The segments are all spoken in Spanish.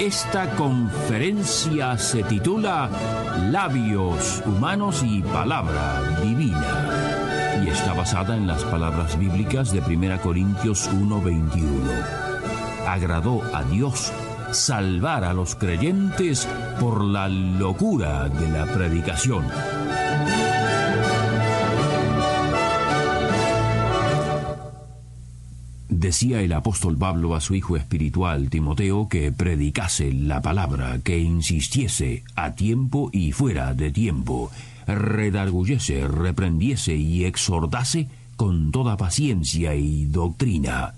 Esta conferencia se titula Labios Humanos y Palabra Divina y está basada en las palabras bíblicas de 1 Corintios 1:21. Agradó a Dios salvar a los creyentes por la locura de la predicación. Decía el apóstol Pablo a su hijo espiritual Timoteo que predicase la palabra, que insistiese a tiempo y fuera de tiempo, redarguyese, reprendiese y exhortase con toda paciencia y doctrina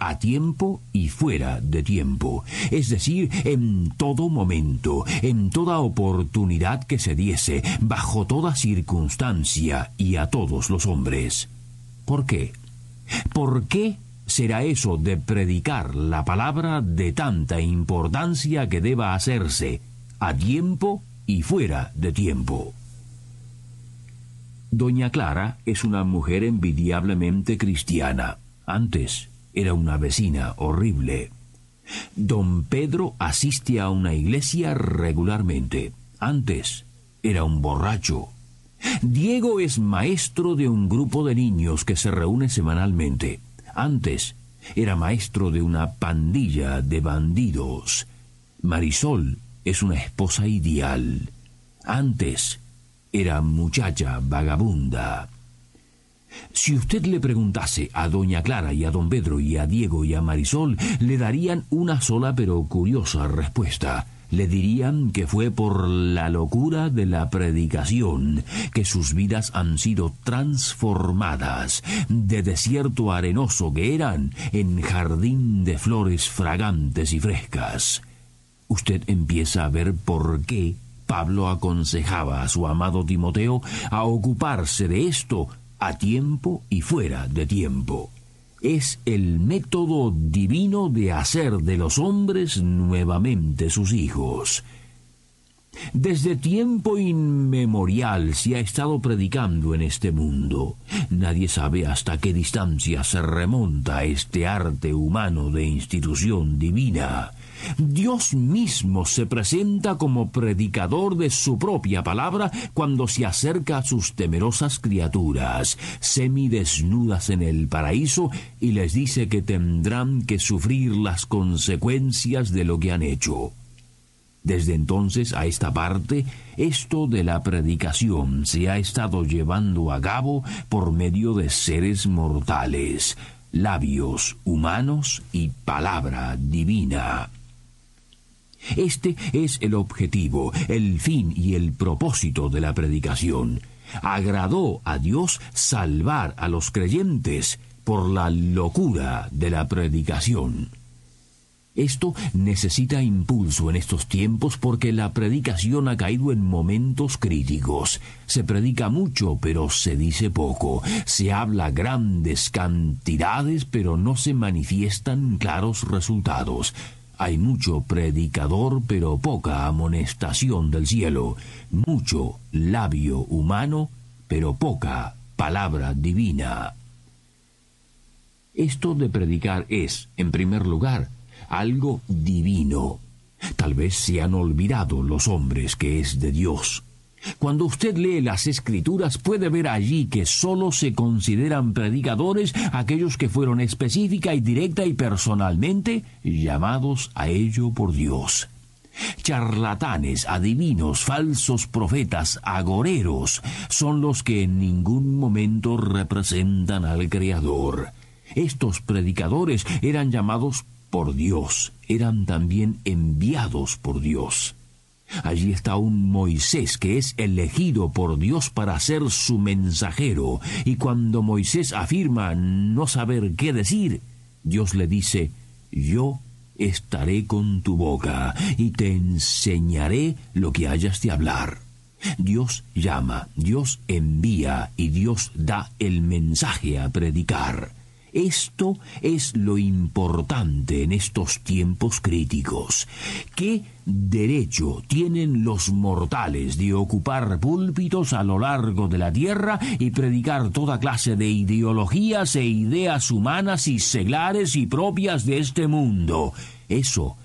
a tiempo y fuera de tiempo, es decir, en todo momento, en toda oportunidad que se diese, bajo toda circunstancia y a todos los hombres. ¿Por qué? ¿Por qué será eso de predicar la palabra de tanta importancia que deba hacerse a tiempo y fuera de tiempo? Doña Clara es una mujer envidiablemente cristiana. Antes era una vecina horrible. Don Pedro asiste a una iglesia regularmente. Antes era un borracho. Diego es maestro de un grupo de niños que se reúne semanalmente. Antes era maestro de una pandilla de bandidos. Marisol es una esposa ideal. Antes era muchacha vagabunda. Si usted le preguntase a doña Clara y a don Pedro y a Diego y a Marisol, le darían una sola pero curiosa respuesta le dirían que fue por la locura de la predicación que sus vidas han sido transformadas de desierto arenoso que eran en jardín de flores fragantes y frescas. Usted empieza a ver por qué Pablo aconsejaba a su amado Timoteo a ocuparse de esto a tiempo y fuera de tiempo es el método divino de hacer de los hombres nuevamente sus hijos. Desde tiempo inmemorial se ha estado predicando en este mundo. Nadie sabe hasta qué distancia se remonta este arte humano de institución divina. Dios mismo se presenta como predicador de su propia palabra cuando se acerca a sus temerosas criaturas, semidesnudas en el paraíso, y les dice que tendrán que sufrir las consecuencias de lo que han hecho. Desde entonces a esta parte, esto de la predicación se ha estado llevando a cabo por medio de seres mortales, labios humanos y palabra divina. Este es el objetivo, el fin y el propósito de la predicación. Agradó a Dios salvar a los creyentes por la locura de la predicación. Esto necesita impulso en estos tiempos porque la predicación ha caído en momentos críticos. Se predica mucho, pero se dice poco. Se habla grandes cantidades, pero no se manifiestan claros resultados. Hay mucho predicador, pero poca amonestación del cielo, mucho labio humano, pero poca palabra divina. Esto de predicar es, en primer lugar, algo divino. Tal vez se han olvidado los hombres que es de Dios. Cuando usted lee las escrituras puede ver allí que sólo se consideran predicadores aquellos que fueron específica y directa y personalmente llamados a ello por Dios. Charlatanes, adivinos, falsos profetas, agoreros son los que en ningún momento representan al Creador. Estos predicadores eran llamados por Dios, eran también enviados por Dios. Allí está un Moisés que es elegido por Dios para ser su mensajero, y cuando Moisés afirma no saber qué decir, Dios le dice, yo estaré con tu boca y te enseñaré lo que hayas de hablar. Dios llama, Dios envía y Dios da el mensaje a predicar. Esto es lo importante en estos tiempos críticos. ¿Qué derecho tienen los mortales de ocupar púlpitos a lo largo de la tierra y predicar toda clase de ideologías e ideas humanas y seglares y propias de este mundo? Eso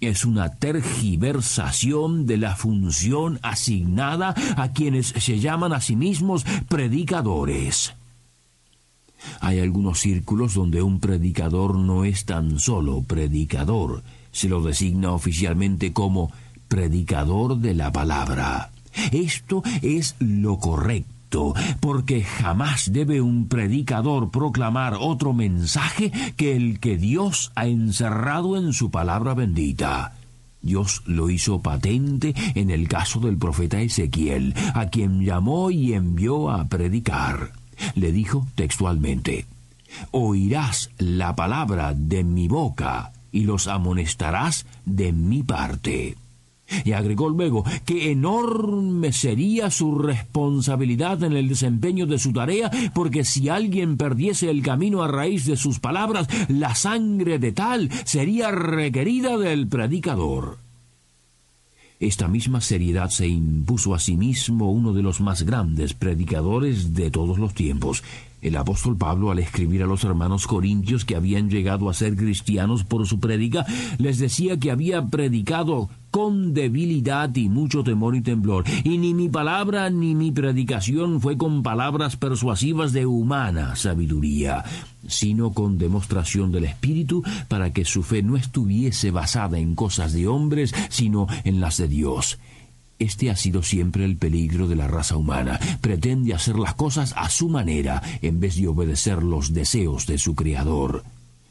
es una tergiversación de la función asignada a quienes se llaman a sí mismos predicadores. Hay algunos círculos donde un predicador no es tan solo predicador, se lo designa oficialmente como predicador de la palabra. Esto es lo correcto, porque jamás debe un predicador proclamar otro mensaje que el que Dios ha encerrado en su palabra bendita. Dios lo hizo patente en el caso del profeta Ezequiel, a quien llamó y envió a predicar le dijo textualmente, Oirás la palabra de mi boca y los amonestarás de mi parte. Y agregó luego que enorme sería su responsabilidad en el desempeño de su tarea, porque si alguien perdiese el camino a raíz de sus palabras, la sangre de tal sería requerida del predicador. Esta misma seriedad se impuso a sí mismo uno de los más grandes predicadores de todos los tiempos, el apóstol Pablo, al escribir a los hermanos corintios que habían llegado a ser cristianos por su prédica, les decía que había predicado con debilidad y mucho temor y temblor, y ni mi palabra ni mi predicación fue con palabras persuasivas de humana sabiduría, sino con demostración del Espíritu, para que su fe no estuviese basada en cosas de hombres, sino en las de Dios. Este ha sido siempre el peligro de la raza humana. Pretende hacer las cosas a su manera en vez de obedecer los deseos de su Creador.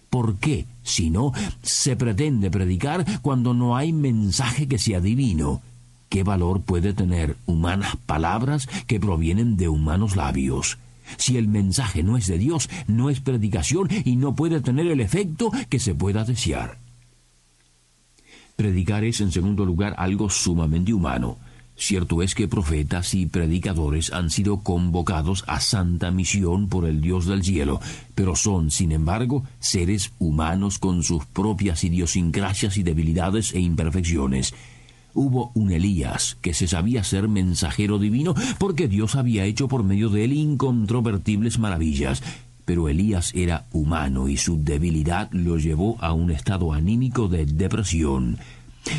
¿Por qué, si no, se pretende predicar cuando no hay mensaje que sea divino? ¿Qué valor puede tener humanas palabras que provienen de humanos labios? Si el mensaje no es de Dios, no es predicación y no puede tener el efecto que se pueda desear. Predicar es, en segundo lugar, algo sumamente humano. Cierto es que profetas y predicadores han sido convocados a santa misión por el Dios del cielo, pero son, sin embargo, seres humanos con sus propias idiosincrasias y debilidades e imperfecciones. Hubo un Elías que se sabía ser mensajero divino porque Dios había hecho por medio de él incontrovertibles maravillas, pero Elías era humano y su debilidad lo llevó a un estado anímico de depresión.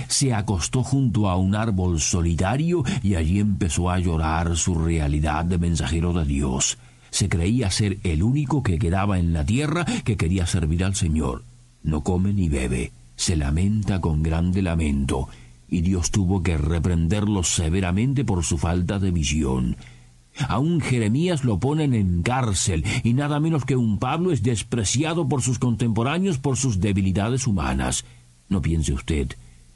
Se acostó junto a un árbol solitario y allí empezó a llorar su realidad de mensajero de Dios. Se creía ser el único que quedaba en la tierra que quería servir al Señor. No come ni bebe, se lamenta con grande lamento, y Dios tuvo que reprenderlo severamente por su falta de visión. Aún Jeremías lo ponen en cárcel, y nada menos que un Pablo es despreciado por sus contemporáneos por sus debilidades humanas. No piense usted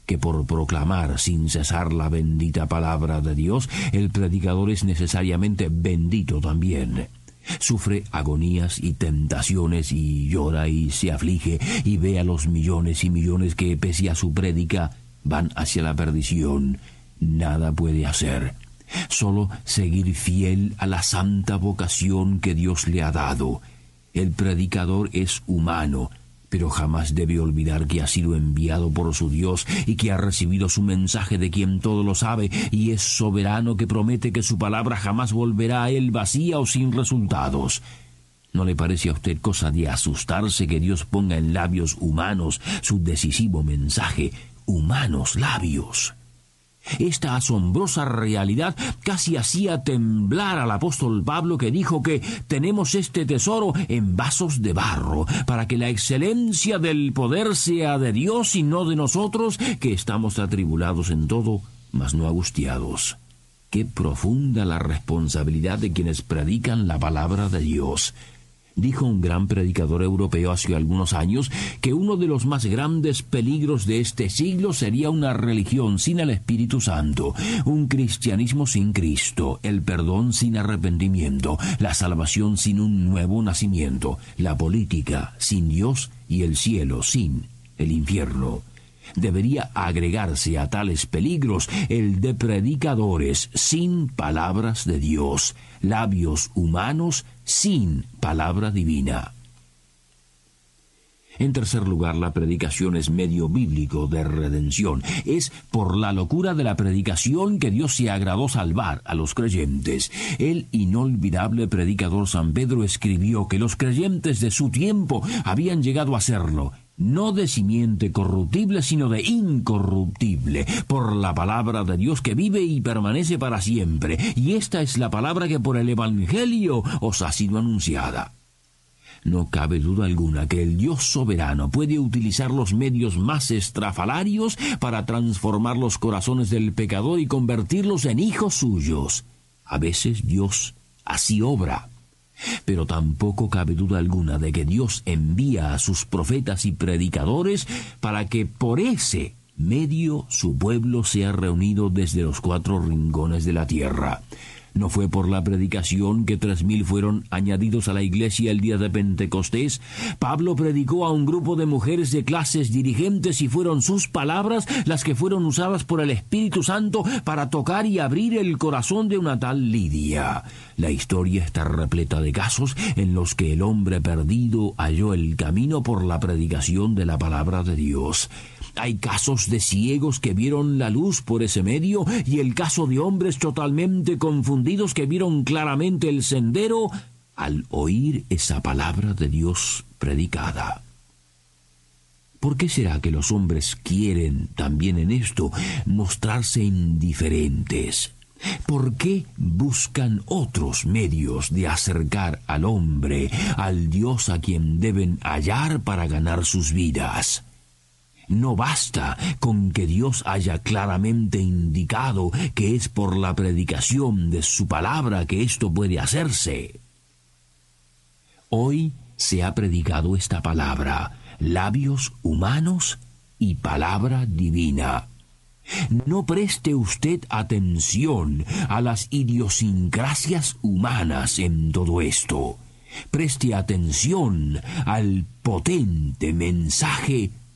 que por proclamar sin cesar la bendita palabra de Dios, el predicador es necesariamente bendito también. Sufre agonías y tentaciones y llora y se aflige y ve a los millones y millones que, pese a su prédica, van hacia la perdición. Nada puede hacer solo seguir fiel a la santa vocación que Dios le ha dado. El predicador es humano, pero jamás debe olvidar que ha sido enviado por su Dios y que ha recibido su mensaje de quien todo lo sabe y es soberano que promete que su palabra jamás volverá a él vacía o sin resultados. ¿No le parece a usted cosa de asustarse que Dios ponga en labios humanos su decisivo mensaje? Humanos labios. Esta asombrosa realidad casi hacía temblar al apóstol Pablo que dijo que tenemos este tesoro en vasos de barro, para que la excelencia del poder sea de Dios y no de nosotros, que estamos atribulados en todo, mas no angustiados. Qué profunda la responsabilidad de quienes predican la palabra de Dios. Dijo un gran predicador europeo hace algunos años que uno de los más grandes peligros de este siglo sería una religión sin el Espíritu Santo, un cristianismo sin Cristo, el perdón sin arrepentimiento, la salvación sin un nuevo nacimiento, la política sin Dios y el cielo sin el infierno. Debería agregarse a tales peligros el de predicadores sin palabras de Dios, labios humanos sin palabra divina. En tercer lugar, la predicación es medio bíblico de redención. Es por la locura de la predicación que Dios se agradó salvar a los creyentes. El inolvidable predicador San Pedro escribió que los creyentes de su tiempo habían llegado a serlo, no de simiente corruptible, sino de incorruptible, por la palabra de Dios que vive y permanece para siempre. Y esta es la palabra que por el Evangelio os ha sido anunciada. No cabe duda alguna que el Dios soberano puede utilizar los medios más estrafalarios para transformar los corazones del pecador y convertirlos en hijos suyos. A veces Dios así obra. Pero tampoco cabe duda alguna de que Dios envía a sus profetas y predicadores para que por ese medio su pueblo sea reunido desde los cuatro rincones de la tierra. No fue por la predicación que tres mil fueron añadidos a la iglesia el día de Pentecostés. Pablo predicó a un grupo de mujeres de clases dirigentes y fueron sus palabras las que fueron usadas por el Espíritu Santo para tocar y abrir el corazón de una tal Lidia. La historia está repleta de casos en los que el hombre perdido halló el camino por la predicación de la palabra de Dios. Hay casos de ciegos que vieron la luz por ese medio y el caso de hombres totalmente confundidos que vieron claramente el sendero al oír esa palabra de Dios predicada. ¿Por qué será que los hombres quieren también en esto mostrarse indiferentes? ¿Por qué buscan otros medios de acercar al hombre al Dios a quien deben hallar para ganar sus vidas? No basta con que Dios haya claramente indicado que es por la predicación de su palabra que esto puede hacerse. Hoy se ha predicado esta palabra, labios humanos y palabra divina. No preste usted atención a las idiosincrasias humanas en todo esto. Preste atención al potente mensaje